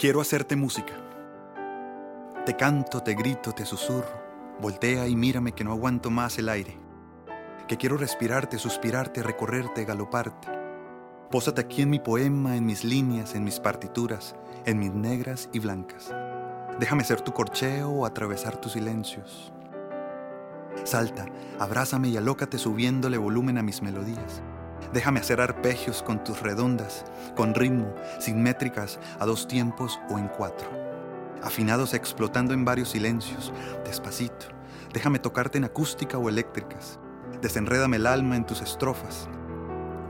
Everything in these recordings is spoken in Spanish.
Quiero hacerte música. Te canto, te grito, te susurro. Voltea y mírame que no aguanto más el aire. Que quiero respirarte, suspirarte, recorrerte, galoparte. Pósate aquí en mi poema, en mis líneas, en mis partituras, en mis negras y blancas. Déjame ser tu corcheo o atravesar tus silencios. Salta, abrázame y alócate subiéndole volumen a mis melodías. Déjame hacer arpegios con tus redondas, con ritmo, simétricas, a dos tiempos o en cuatro. Afinados explotando en varios silencios, despacito. Déjame tocarte en acústica o eléctricas. Desenrédame el alma en tus estrofas.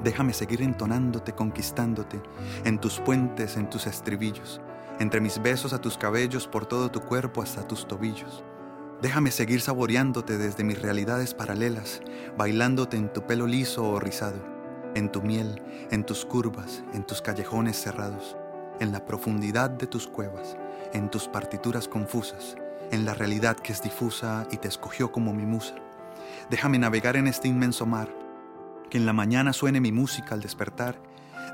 Déjame seguir entonándote, conquistándote, en tus puentes, en tus estribillos, entre mis besos a tus cabellos, por todo tu cuerpo hasta tus tobillos. Déjame seguir saboreándote desde mis realidades paralelas, bailándote en tu pelo liso o rizado en tu miel, en tus curvas, en tus callejones cerrados, en la profundidad de tus cuevas, en tus partituras confusas, en la realidad que es difusa y te escogió como mi musa. Déjame navegar en este inmenso mar, que en la mañana suene mi música al despertar.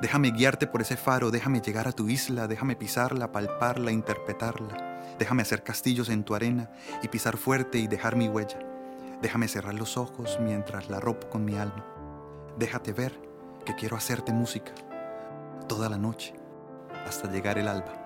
Déjame guiarte por ese faro, déjame llegar a tu isla, déjame pisarla, palparla, interpretarla. Déjame hacer castillos en tu arena y pisar fuerte y dejar mi huella. Déjame cerrar los ojos mientras la ropo con mi alma. Déjate ver que quiero hacerte música toda la noche hasta llegar el alba.